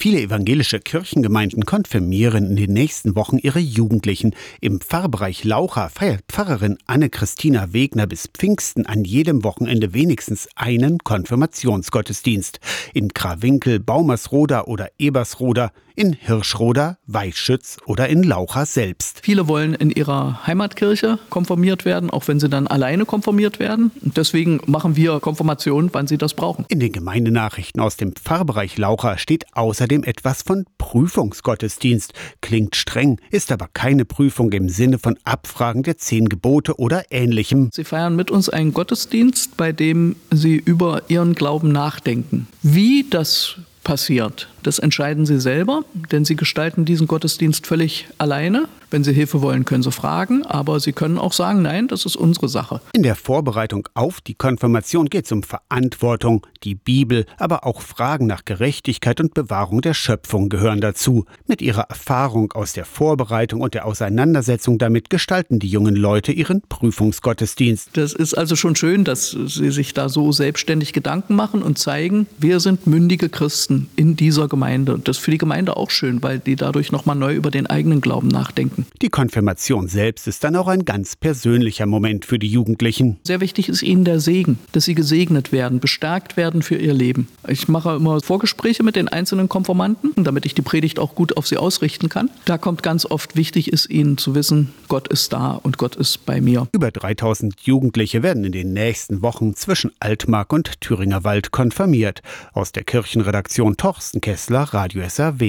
Viele evangelische Kirchengemeinden konfirmieren in den nächsten Wochen ihre Jugendlichen. Im Pfarrbereich Laucha feiert Pfarrerin Anne-Christina Wegner bis Pfingsten an jedem Wochenende wenigstens einen Konfirmationsgottesdienst. In Krawinkel, Baumersroda oder Ebersroda, in Hirschroda, Weißschütz oder in Laucha selbst. Viele wollen in ihrer Heimatkirche konfirmiert werden, auch wenn sie dann alleine konfirmiert werden. Und deswegen machen wir Konfirmation, wann sie das brauchen. In den Gemeindenachrichten aus dem Pfarrbereich Laucha steht außerdem etwas von Prüfungsgottesdienst. Klingt streng, ist aber keine Prüfung im Sinne von Abfragen der zehn Gebote oder ähnlichem. Sie feiern mit uns einen Gottesdienst, bei dem Sie über Ihren Glauben nachdenken. Wie das passiert, das entscheiden Sie selber, denn Sie gestalten diesen Gottesdienst völlig alleine. Wenn Sie Hilfe wollen, können Sie fragen, aber Sie können auch sagen, nein, das ist unsere Sache. In der Vorbereitung auf die Konfirmation geht es um Verantwortung, die Bibel, aber auch Fragen nach Gerechtigkeit und Bewahrung der Schöpfung gehören dazu. Mit ihrer Erfahrung aus der Vorbereitung und der Auseinandersetzung damit gestalten die jungen Leute ihren Prüfungsgottesdienst. Das ist also schon schön, dass Sie sich da so selbstständig Gedanken machen und zeigen, wir sind mündige Christen in dieser Gemeinde. Und das ist für die Gemeinde auch schön, weil die dadurch nochmal neu über den eigenen Glauben nachdenken denken. Die Konfirmation selbst ist dann auch ein ganz persönlicher Moment für die Jugendlichen. Sehr wichtig ist ihnen der Segen, dass sie gesegnet werden, bestärkt werden für ihr Leben. Ich mache immer Vorgespräche mit den einzelnen Konformanten, damit ich die Predigt auch gut auf sie ausrichten kann. Da kommt ganz oft wichtig ist ihnen zu wissen, Gott ist da und Gott ist bei mir. Über 3000 Jugendliche werden in den nächsten Wochen zwischen Altmark und Thüringer Wald konfirmiert. Aus der Kirchenredaktion Torsten Kessler, Radio SAW.